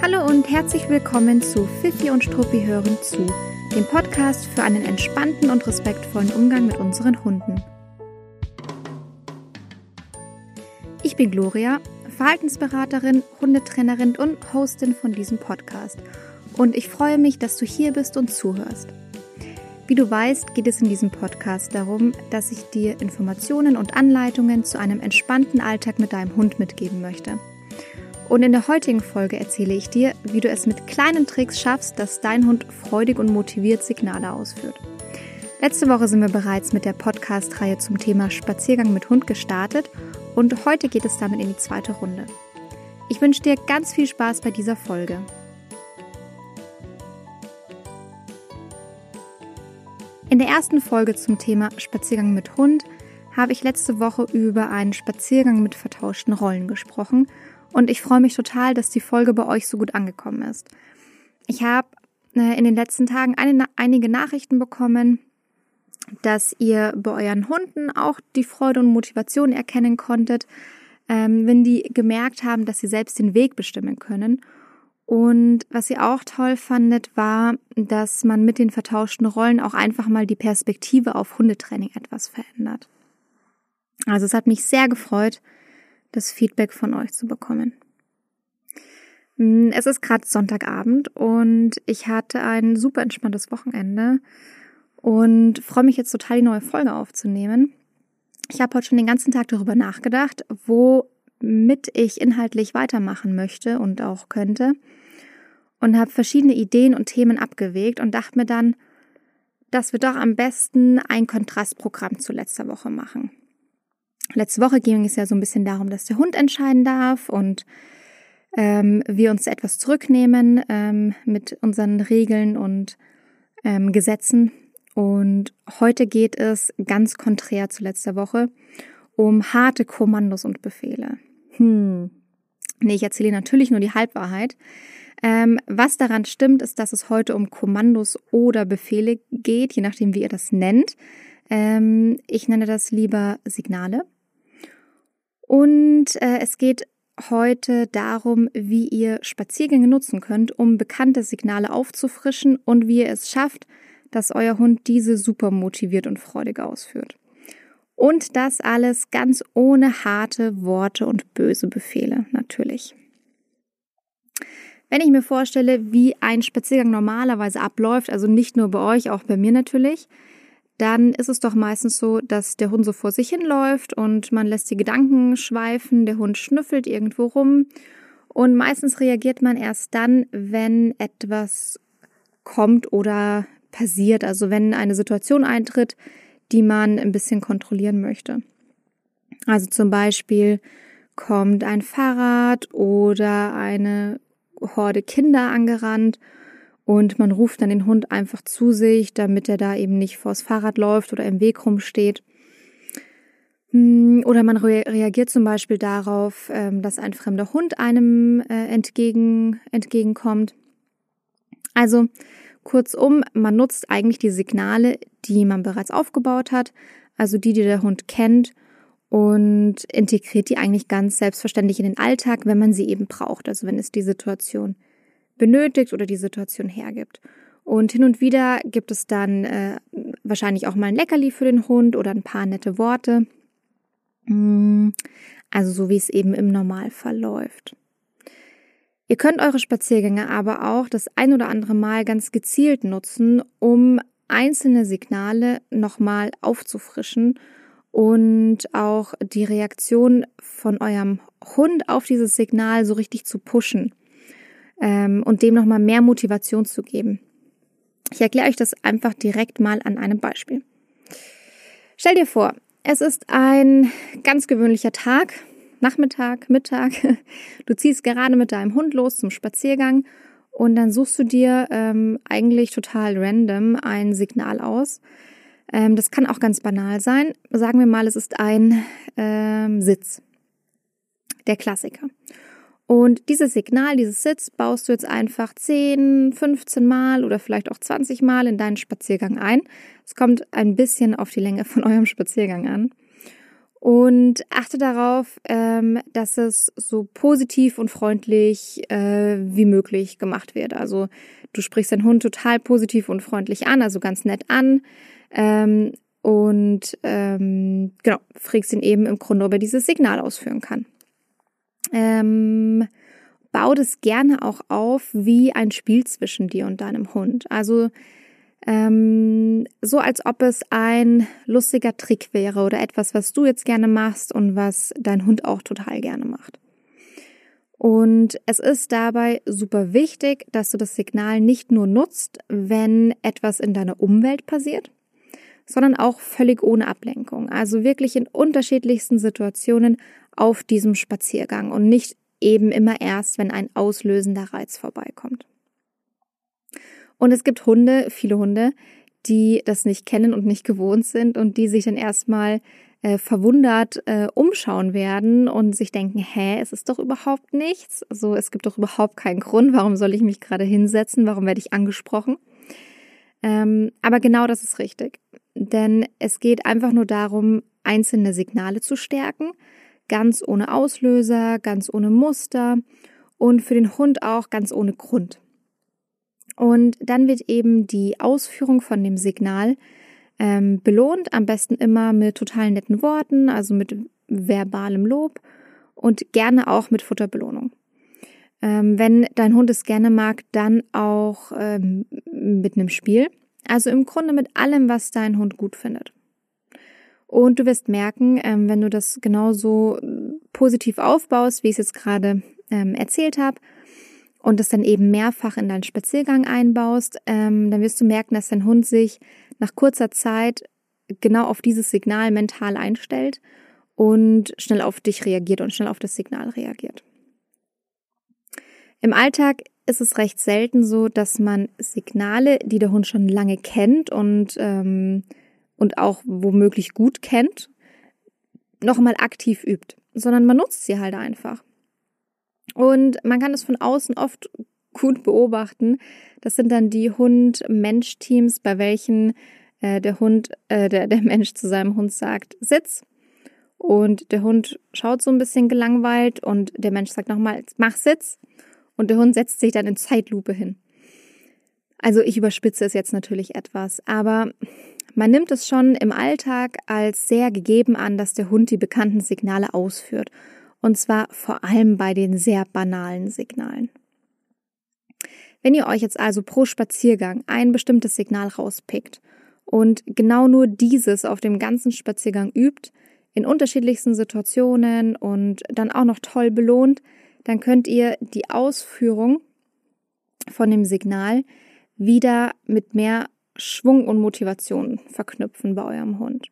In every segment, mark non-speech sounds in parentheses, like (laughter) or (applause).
Hallo und herzlich willkommen zu Fifi und Struppi hören zu, dem Podcast für einen entspannten und respektvollen Umgang mit unseren Hunden. Ich bin Gloria, Verhaltensberaterin, Hundetrainerin und Hostin von diesem Podcast und ich freue mich, dass du hier bist und zuhörst. Wie du weißt, geht es in diesem Podcast darum, dass ich dir Informationen und Anleitungen zu einem entspannten Alltag mit deinem Hund mitgeben möchte. Und in der heutigen Folge erzähle ich dir, wie du es mit kleinen Tricks schaffst, dass dein Hund freudig und motiviert Signale ausführt. Letzte Woche sind wir bereits mit der Podcast-Reihe zum Thema Spaziergang mit Hund gestartet und heute geht es damit in die zweite Runde. Ich wünsche dir ganz viel Spaß bei dieser Folge. In der ersten Folge zum Thema Spaziergang mit Hund habe ich letzte Woche über einen Spaziergang mit vertauschten Rollen gesprochen und ich freue mich total, dass die Folge bei euch so gut angekommen ist. Ich habe äh, in den letzten Tagen eine, einige Nachrichten bekommen, dass ihr bei euren Hunden auch die Freude und Motivation erkennen konntet, ähm, wenn die gemerkt haben, dass sie selbst den Weg bestimmen können. Und was ihr auch toll fandet, war, dass man mit den vertauschten Rollen auch einfach mal die Perspektive auf Hundetraining etwas verändert. Also es hat mich sehr gefreut, das Feedback von euch zu bekommen. Hm, es ist gerade Sonntagabend und ich hatte ein super entspanntes Wochenende und freue mich jetzt total, die neue Folge aufzunehmen. Ich habe heute schon den ganzen Tag darüber nachgedacht, womit ich inhaltlich weitermachen möchte und auch könnte und habe verschiedene Ideen und Themen abgewegt und dachte mir dann, dass wir doch am besten ein Kontrastprogramm zu letzter Woche machen. Letzte Woche ging es ja so ein bisschen darum, dass der Hund entscheiden darf und ähm, wir uns etwas zurücknehmen ähm, mit unseren Regeln und ähm, Gesetzen. Und heute geht es ganz konträr zu letzter Woche um harte Kommandos und Befehle. Hm. Nee, ich erzähle natürlich nur die Halbwahrheit. Ähm, was daran stimmt, ist, dass es heute um Kommandos oder Befehle geht, je nachdem, wie ihr das nennt. Ähm, ich nenne das lieber Signale. Und äh, es geht heute darum, wie ihr Spaziergänge nutzen könnt, um bekannte Signale aufzufrischen und wie ihr es schafft, dass euer Hund diese super motiviert und freudig ausführt. Und das alles ganz ohne harte Worte und böse Befehle natürlich. Wenn ich mir vorstelle, wie ein Spaziergang normalerweise abläuft, also nicht nur bei euch, auch bei mir natürlich, dann ist es doch meistens so, dass der Hund so vor sich hinläuft und man lässt die Gedanken schweifen, der Hund schnüffelt irgendwo rum und meistens reagiert man erst dann, wenn etwas kommt oder passiert, also wenn eine Situation eintritt, die man ein bisschen kontrollieren möchte. Also zum Beispiel kommt ein Fahrrad oder eine Horde Kinder angerannt und man ruft dann den Hund einfach zu sich, damit er da eben nicht vors Fahrrad läuft oder im Weg rumsteht. Hm, oder man reagiert zum Beispiel darauf, ähm, dass ein fremder Hund einem äh, entgegen, entgegenkommt. Also kurzum, man nutzt eigentlich die Signale, die man bereits aufgebaut hat, also die, die der Hund kennt und integriert die eigentlich ganz selbstverständlich in den Alltag, wenn man sie eben braucht, also wenn es die Situation benötigt oder die Situation hergibt. Und hin und wieder gibt es dann äh, wahrscheinlich auch mal ein Leckerli für den Hund oder ein paar nette Worte. Mm, also so wie es eben im Normalfall läuft. Ihr könnt eure Spaziergänge aber auch das ein oder andere Mal ganz gezielt nutzen, um einzelne Signale nochmal aufzufrischen und auch die Reaktion von eurem Hund auf dieses Signal so richtig zu pushen ähm, und dem nochmal mehr Motivation zu geben. Ich erkläre euch das einfach direkt mal an einem Beispiel. Stell dir vor, es ist ein ganz gewöhnlicher Tag, Nachmittag, Mittag. (laughs) Du ziehst gerade mit deinem Hund los zum Spaziergang und dann suchst du dir ähm, eigentlich total random ein Signal aus. Ähm, das kann auch ganz banal sein. Sagen wir mal, es ist ein ähm, Sitz. Der Klassiker. Und dieses Signal, dieses Sitz baust du jetzt einfach 10, 15 Mal oder vielleicht auch 20 Mal in deinen Spaziergang ein. Es kommt ein bisschen auf die Länge von (laughs) eurem Spaziergang an. Und achte darauf, ähm, dass es so positiv und freundlich äh, wie möglich gemacht wird. Also du sprichst deinen Hund total positiv und freundlich an, also ganz nett an. Ähm, und ähm, genau, fragst ihn eben im Grunde, ob er dieses Signal ausführen kann. Ähm, bau das gerne auch auf wie ein Spiel zwischen dir und deinem Hund. Also ähm, so als ob es ein lustiger Trick wäre oder etwas, was du jetzt gerne machst und was dein Hund auch total gerne macht. Und es ist dabei super wichtig, dass du das Signal nicht nur nutzt, wenn etwas in deiner Umwelt passiert, sondern auch völlig ohne Ablenkung. Also wirklich in unterschiedlichsten Situationen auf diesem Spaziergang und nicht eben immer erst, wenn ein auslösender Reiz vorbeikommt. Und es gibt Hunde, viele Hunde, die das nicht kennen und nicht gewohnt sind und die sich dann erstmal äh, verwundert äh, umschauen werden und sich denken, hä, es ist doch überhaupt nichts. Also es gibt doch überhaupt keinen Grund, warum soll ich mich gerade hinsetzen, warum werde ich angesprochen. Ähm, aber genau das ist richtig. Denn es geht einfach nur darum, einzelne Signale zu stärken, ganz ohne Auslöser, ganz ohne Muster und für den Hund auch ganz ohne Grund. Und dann wird eben die Ausführung von dem Signal ähm, belohnt, am besten immer mit total netten Worten, also mit verbalem Lob und gerne auch mit Futterbelohnung. Ähm, wenn dein Hund es gerne mag, dann auch ähm, mit einem Spiel. Also im Grunde mit allem, was dein Hund gut findet. Und du wirst merken, ähm, wenn du das genauso positiv aufbaust, wie ich es jetzt gerade ähm, erzählt habe, und es dann eben mehrfach in deinen Spaziergang einbaust, ähm, dann wirst du merken, dass dein Hund sich nach kurzer Zeit genau auf dieses Signal mental einstellt und schnell auf dich reagiert und schnell auf das Signal reagiert. Im Alltag ist es recht selten so, dass man Signale, die der Hund schon lange kennt und, ähm, und auch womöglich gut kennt, nochmal aktiv übt, sondern man nutzt sie halt einfach. Und man kann es von außen oft gut beobachten. Das sind dann die Hund-Mensch-Teams, bei welchen äh, der Hund, äh, der, der Mensch zu seinem Hund sagt, Sitz. Und der Hund schaut so ein bisschen gelangweilt und der Mensch sagt nochmal, mach Sitz. Und der Hund setzt sich dann in Zeitlupe hin. Also ich überspitze es jetzt natürlich etwas, aber man nimmt es schon im Alltag als sehr gegeben an, dass der Hund die bekannten Signale ausführt und zwar vor allem bei den sehr banalen Signalen. Wenn ihr euch jetzt also pro Spaziergang ein bestimmtes Signal rauspickt und genau nur dieses auf dem ganzen Spaziergang übt, in unterschiedlichsten Situationen und dann auch noch toll belohnt, dann könnt ihr die Ausführung von dem Signal wieder mit mehr Schwung und Motivation verknüpfen bei eurem Hund.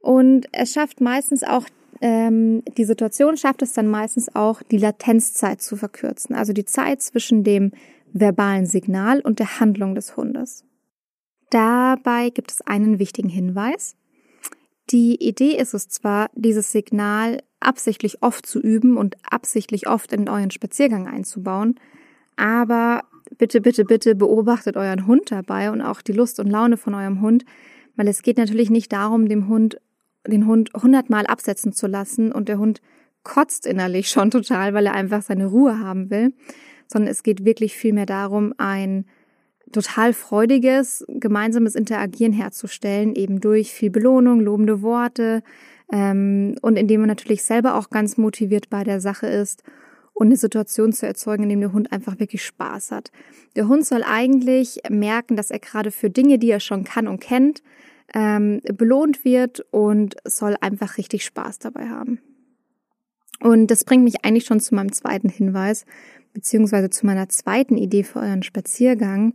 Und es schafft meistens auch ähm, die Situation schafft es dann meistens auch, die Latenzzeit zu verkürzen, also die Zeit zwischen dem verbalen Signal und der Handlung des Hundes. Dabei gibt es einen wichtigen Hinweis. Die Idee ist es zwar, dieses Signal absichtlich oft zu üben und absichtlich oft in euren Spaziergang einzubauen, aber bitte, bitte, bitte beobachtet euren Hund dabei und auch die Lust und Laune von eurem Hund, weil es geht natürlich nicht darum, dem Hund den Hund hundertmal absetzen zu lassen und der Hund kotzt innerlich schon total, weil er einfach seine Ruhe haben will, sondern es geht wirklich vielmehr darum, ein total freudiges, gemeinsames Interagieren herzustellen, eben durch viel Belohnung, lobende Worte ähm, und indem man natürlich selber auch ganz motiviert bei der Sache ist und eine Situation zu erzeugen, in dem der Hund einfach wirklich Spaß hat. Der Hund soll eigentlich merken, dass er gerade für Dinge, die er schon kann und kennt, ähm, belohnt wird und soll einfach richtig Spaß dabei haben. Und das bringt mich eigentlich schon zu meinem zweiten Hinweis, beziehungsweise zu meiner zweiten Idee für euren Spaziergang,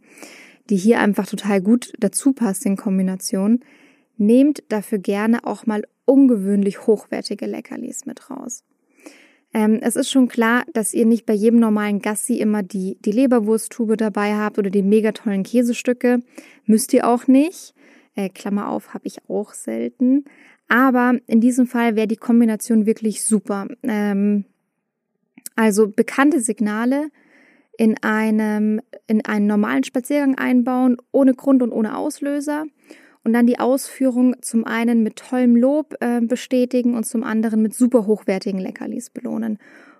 die hier einfach total gut dazu passt in Kombination. Nehmt dafür gerne auch mal ungewöhnlich hochwertige Leckerlis mit raus. Ähm, es ist schon klar, dass ihr nicht bei jedem normalen Gassi immer die, die Leberwursttube dabei habt oder die mega tollen Käsestücke. Müsst ihr auch nicht. Äh, Klammer auf, habe ich auch selten. Aber in diesem Fall wäre die Kombination wirklich super. Ähm, also bekannte Signale in einem, in einen normalen Spaziergang einbauen, ohne Grund und ohne Auslöser. Und dann die Ausführung zum einen mit tollem Lob äh, bestätigen und zum anderen mit super hochwertigen Leckerlis belohnen.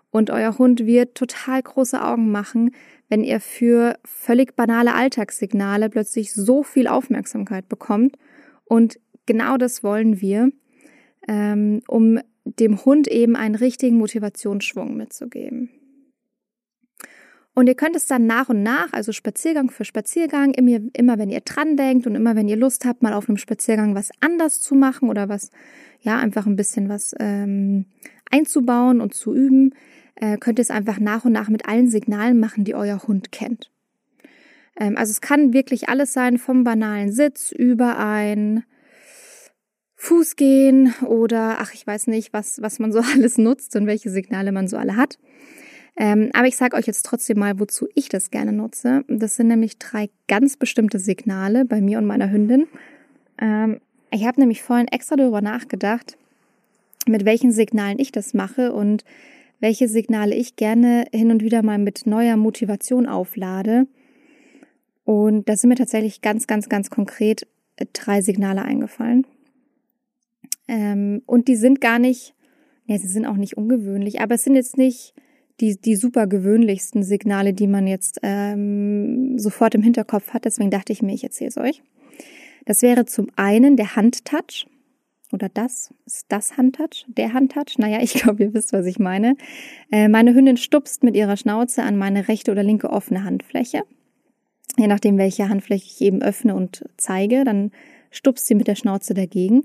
Und euer Hund wird total große Augen machen, wenn ihr für völlig banale Alltagssignale plötzlich so viel Aufmerksamkeit bekommt. Und genau das wollen wir, ähm, um dem Hund eben einen richtigen Motivationsschwung mitzugeben. Und ihr könnt es dann nach und nach, also Spaziergang für Spaziergang, immer, immer wenn ihr dran denkt und immer wenn ihr Lust habt, mal auf einem Spaziergang was anders zu machen oder was, ja, einfach ein bisschen was ähm, einzubauen und zu üben, äh, könnt ihr es einfach nach und nach mit allen Signalen machen, die euer Hund kennt. Ähm, also es kann wirklich alles sein, vom banalen Sitz über ein Fuß gehen oder ach, ich weiß nicht, was, was man so (laughs) alles nutzt und welche Signale man so alle hat. Ähm, aber ich sage euch jetzt trotzdem mal, wozu ich das gerne nutze. Das sind nämlich drei ganz bestimmte Signale bei mir und meiner Hündin. Ähm, ich habe nämlich vorhin extra darüber nachgedacht, mit welchen Signalen ich das mache und welche Signale ich gerne hin und wieder mal mit neuer Motivation auflade. Und da sind mir tatsächlich ganz, ganz, ganz konkret äh, drei Signale eingefallen. Ähm, und die sind gar nicht, ja, sie sind auch nicht ungewöhnlich, aber es sind jetzt nicht die, die super gewöhnlichsten Signale, die man jetzt ähm, sofort im Hinterkopf hat. Deswegen dachte ich mir, ich erzähle es euch. Das wäre zum einen der Handtouch oder das ist das Handtouch, der Handtouch. Naja, ich (laughs) glaube, ihr wisst, was ich meine. Äh, meine Hündin stupst mit ihrer Schnauze an meine rechte oder linke offene Handfläche. Je nachdem, welche Handfläche ich eben öffne und zeige, dann stupst sie mit der Schnauze dagegen.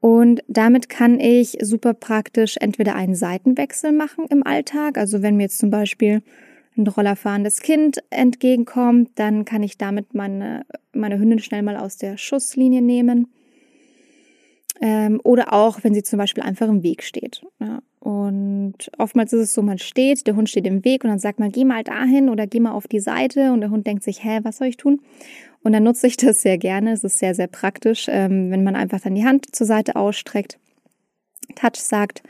Und damit kann ich super praktisch entweder einen Seitenwechsel machen im Alltag. Also wenn mir jetzt zum Beispiel ein rollerfahrendes Kind entgegenkommt, dann kann ich damit meine, meine Hündin schnell mal aus der Schusslinie nehmen. Ähm, oder auch, wenn sie zum Beispiel einfach im Weg steht. Ja. Und oftmals ist es so, man steht, der Hund steht im Weg und dann sagt man, geh mal dahin oder geh mal auf die Seite und der Hund denkt sich, hä, was soll ich tun? Und dann nutze ich das sehr gerne. Es ist sehr, sehr praktisch, ähm, wenn man einfach dann die Hand zur Seite ausstreckt, Touch sagt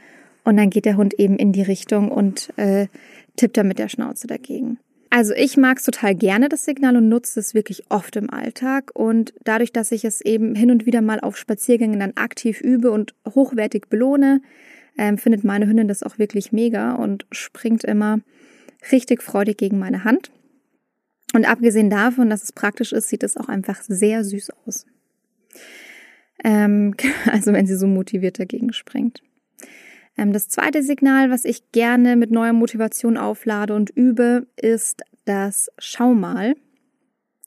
und dann geht der Hund eben in die Richtung und äh, tippt dann mit der Schnauze dagegen. Also ich mag es total gerne, das Signal, und nutze es wirklich oft im Alltag. Und dadurch, dass ich es eben hin und wieder mal auf Spaziergängen dann aktiv übe und hochwertig belohne, ähm, findet meine Hündin das auch wirklich mega und springt immer richtig freudig gegen meine Hand. Und abgesehen davon, dass es praktisch ist, sieht es auch einfach sehr süß aus. Ähm, (laughs) also wenn sie so motiviert dagegen springt. Ähm, das zweite Signal, was ich gerne mit neuer Motivation auflade und übe, ist das Schaumal.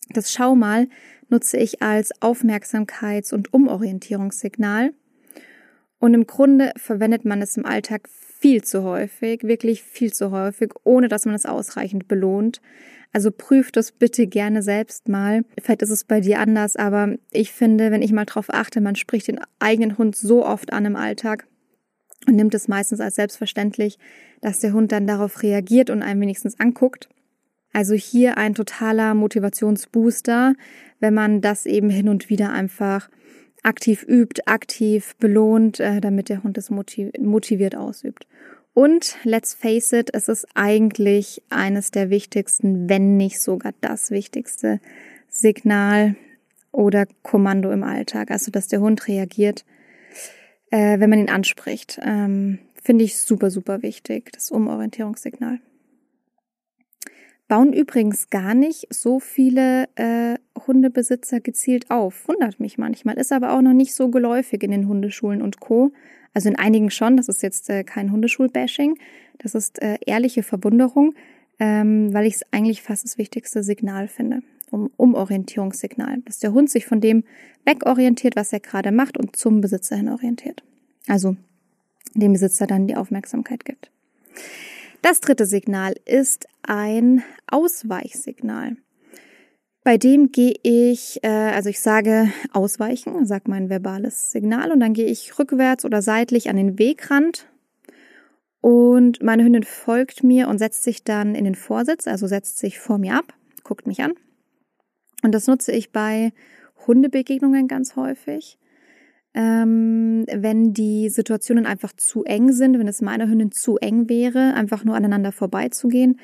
Das Schaumal nutze ich als Aufmerksamkeits- und Umorientierungssignal. Und im Grunde verwendet man es im Alltag viel zu häufig, wirklich viel zu häufig, ohne dass man es ausreichend belohnt. Also prüf das bitte gerne selbst mal. Vielleicht ist es bei dir anders, aber ich finde, wenn ich mal drauf achte, man spricht den eigenen Hund so oft an im Alltag und nimmt es meistens als selbstverständlich, dass der Hund dann darauf reagiert und einen wenigstens anguckt. Also hier ein totaler Motivationsbooster, wenn man das eben hin und wieder einfach aktiv übt, aktiv belohnt, äh, damit der Hund es motiviert ausübt. Und let's face it, es ist eigentlich eines der wichtigsten, wenn nicht sogar das wichtigste Signal oder Kommando im Alltag. Also, dass der Hund reagiert, äh, wenn man ihn anspricht. Ähm, Finde ich super, super wichtig, das Umorientierungssignal. Bauen übrigens gar nicht so viele äh, Hundebesitzer gezielt auf. Wundert mich manchmal, ist aber auch noch nicht so geläufig in den Hundeschulen und Co. Also in einigen schon, das ist jetzt äh, kein Hundeschul-Bashing, das ist äh, ehrliche Verwunderung, ähm, weil ich es eigentlich fast das wichtigste Signal finde, um Umorientierungssignal, dass der Hund sich von dem wegorientiert, was er gerade macht und zum Besitzer hin orientiert. Also dem Besitzer dann die Aufmerksamkeit gibt. Das dritte Signal ist ein Ausweichsignal. Bei dem gehe ich, äh, also ich sage ausweichen, sag mein verbales Signal und dann gehe ich rückwärts oder seitlich an den Wegrand und meine Hündin folgt mir und setzt sich dann in den Vorsitz, also setzt sich vor mir ab, guckt mich an. Und das nutze ich bei Hundebegegnungen ganz häufig. Ähm, wenn die Situationen einfach zu eng sind, wenn es meiner Hündin zu eng wäre, einfach nur aneinander vorbeizugehen,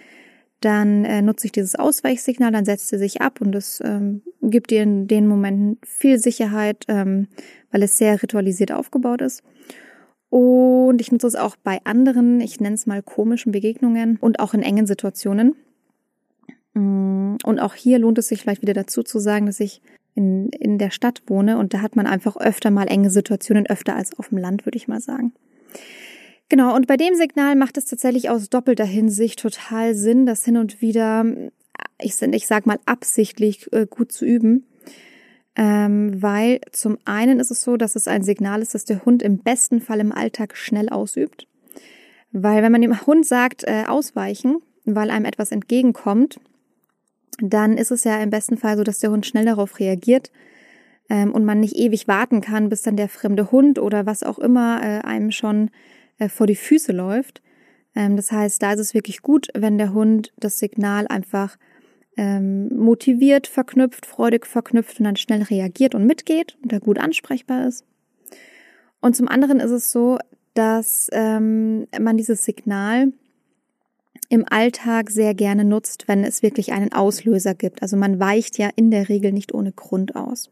dann äh, nutze ich dieses Ausweichsignal, dann setzt sie sich ab und es ähm, gibt ihr in den Momenten viel Sicherheit, ähm, weil es sehr ritualisiert aufgebaut ist. Und ich nutze es auch bei anderen, ich nenne es mal komischen Begegnungen und auch in engen Situationen. Mm, und auch hier lohnt es sich vielleicht wieder dazu zu sagen, dass ich in, in der Stadt wohne und da hat man einfach öfter mal enge Situationen, öfter als auf dem Land, würde ich mal sagen. Genau, und bei dem Signal macht es tatsächlich aus doppelter Hinsicht total Sinn, das hin und wieder, ich, ich sag mal, absichtlich äh, gut zu üben. Ähm, weil zum einen ist es so, dass es ein Signal ist, dass der Hund im besten Fall im Alltag schnell ausübt. Weil wenn man dem Hund sagt, äh, ausweichen, weil einem etwas entgegenkommt, dann ist es ja im besten Fall so, dass der Hund schnell darauf reagiert ähm, und man nicht ewig warten kann, bis dann der fremde Hund oder was auch immer äh, einem schon äh, vor die Füße läuft. Ähm, das heißt, da ist es wirklich gut, wenn der Hund das Signal einfach ähm, motiviert verknüpft, freudig verknüpft und dann schnell reagiert und mitgeht und da gut ansprechbar ist. Und zum anderen ist es so, dass ähm, man dieses Signal im Alltag sehr gerne nutzt, wenn es wirklich einen Auslöser gibt. Also man weicht ja in der Regel nicht ohne Grund aus.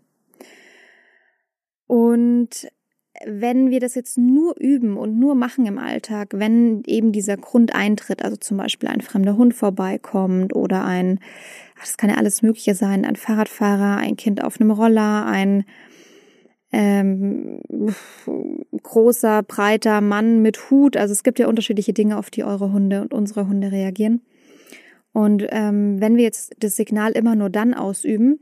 Und wenn wir das jetzt nur üben und nur machen im Alltag, wenn eben dieser Grund eintritt, also zum Beispiel ein fremder Hund vorbeikommt oder ein, das kann ja alles Mögliche sein, ein Fahrradfahrer, ein Kind auf einem Roller, ein ähm, großer, breiter Mann mit Hut. Also es gibt ja unterschiedliche Dinge, auf die eure Hunde und unsere Hunde reagieren. Und ähm, wenn wir jetzt das Signal immer nur dann ausüben,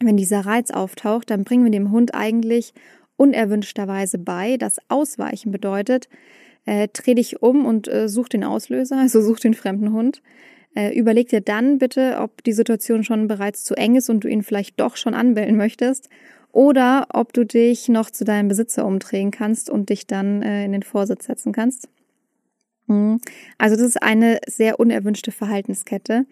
wenn dieser Reiz auftaucht, dann bringen wir dem Hund eigentlich unerwünschterweise bei. Das Ausweichen bedeutet, äh, dreh dich um und äh, such den Auslöser, also such den fremden Hund. Äh, überleg dir dann bitte, ob die Situation schon bereits zu eng ist und du ihn vielleicht doch schon anbellen möchtest oder ob du dich noch zu deinem Besitzer umdrehen kannst und dich dann äh, in den Vorsitz setzen kannst. Mhm. Also das ist eine sehr unerwünschte Verhaltenskette.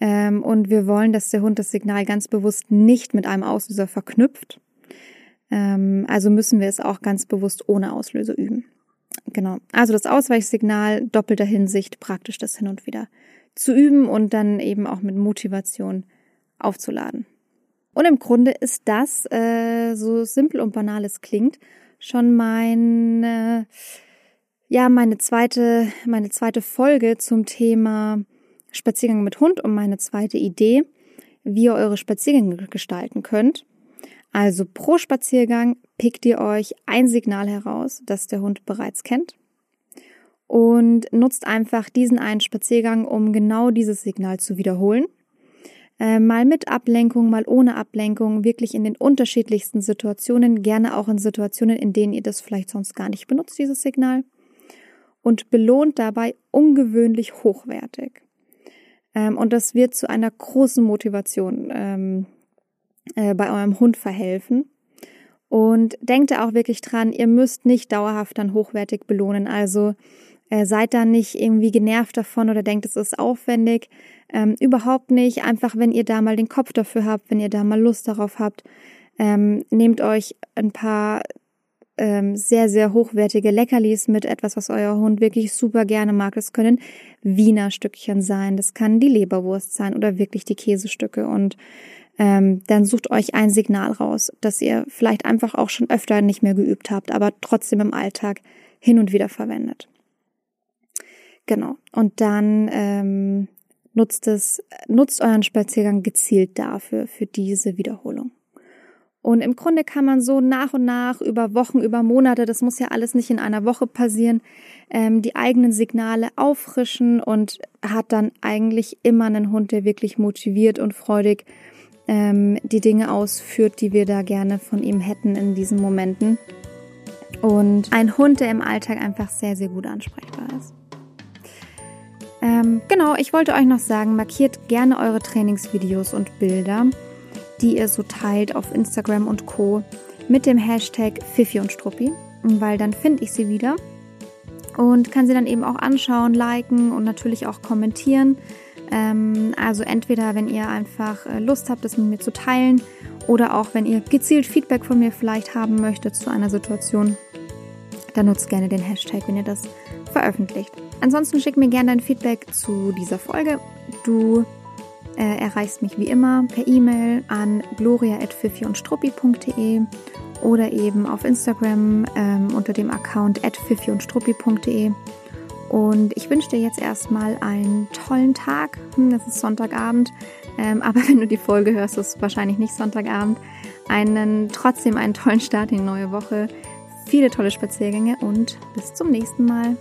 Ähm, und wir wollen, dass der Hund das Signal ganz bewusst nicht mit einem Auslöser verknüpft, ähm, also müssen wir es auch ganz bewusst ohne Auslöser üben. Genau. Also das Ausweichsignal doppelter Hinsicht praktisch das hin und wieder zu üben und dann eben auch mit Motivation aufzuladen. Und im Grunde ist das, äh, so simpel und banal es klingt, schon meine, ja, meine zweite, meine zweite Folge zum Thema Spaziergang mit Hund und meine zweite Idee, wie ihr eure Spaziergänge gestalten könnt. Also pro Spaziergang pickt ihr euch ein Signal heraus, das der Hund bereits kennt und nutzt einfach diesen einen Spaziergang, um genau dieses Signal zu wiederholen. Äh, mal mit Ablenkung, mal ohne Ablenkung, wirklich in den unterschiedlichsten Situationen, gerne auch in Situationen, in denen ihr das vielleicht sonst gar nicht benutzt, dieses Signal. Und belohnt dabei ungewöhnlich hochwertig. Ähm, und das wird zu einer großen Motivation ähm, äh, bei eurem Hund verhelfen. Und denkt da auch wirklich dran, ihr müsst nicht dauerhaft dann hochwertig belohnen. Also äh, seid da nicht irgendwie genervt davon oder denkt, es ist aufwendig. Ähm, überhaupt nicht. Einfach, wenn ihr da mal den Kopf dafür habt, wenn ihr da mal Lust darauf habt, ähm, nehmt euch ein paar ähm, sehr, sehr hochwertige Leckerlis mit, etwas, was euer Hund wirklich super gerne mag. Das können Wiener Stückchen sein, das kann die Leberwurst sein oder wirklich die Käsestücke. Und ähm, dann sucht euch ein Signal raus, das ihr vielleicht einfach auch schon öfter nicht mehr geübt habt, aber trotzdem im Alltag hin und wieder verwendet. Genau. Und dann ähm, nutzt es, nutzt euren Spaziergang gezielt dafür, für diese Wiederholung. Und im Grunde kann man so nach und nach über Wochen, über Monate, das muss ja alles nicht in einer Woche passieren, ähm, die eigenen Signale auffrischen und hat dann eigentlich immer einen Hund, der wirklich motiviert und freudig ähm, die Dinge ausführt, die wir da gerne von ihm hätten in diesen Momenten. Und ein Hund, der im Alltag einfach sehr, sehr gut ansprechbar ist. Ähm, genau, ich wollte euch noch sagen, markiert gerne eure Trainingsvideos und Bilder, die ihr so teilt auf Instagram und Co. mit dem Hashtag Fifi und Struppi, weil dann finde ich sie wieder und kann sie dann eben auch anschauen, liken und natürlich auch kommentieren. Ähm, also entweder, wenn ihr einfach äh, Lust habt, das mit mir zu teilen oder auch, wenn ihr gezielt Feedback von mir vielleicht haben möchtet zu einer Situation, dann nutzt gerne den Hashtag, wenn ihr das veröffentlicht. Ansonsten schick mir gerne dein Feedback zu dieser Folge. Du äh, erreichst mich wie immer per E-Mail an gloria.fifiundstruppi.de oder eben auf Instagram ähm, unter dem Account fifiundstruppi.de. Und ich wünsche dir jetzt erstmal einen tollen Tag. Hm, das ist Sonntagabend, ähm, (laughs) aber wenn du die Folge hörst, ist es wahrscheinlich nicht Sonntagabend. Einen trotzdem einen tollen Start in die neue Woche. Viele tolle Spaziergänge und bis zum nächsten Mal.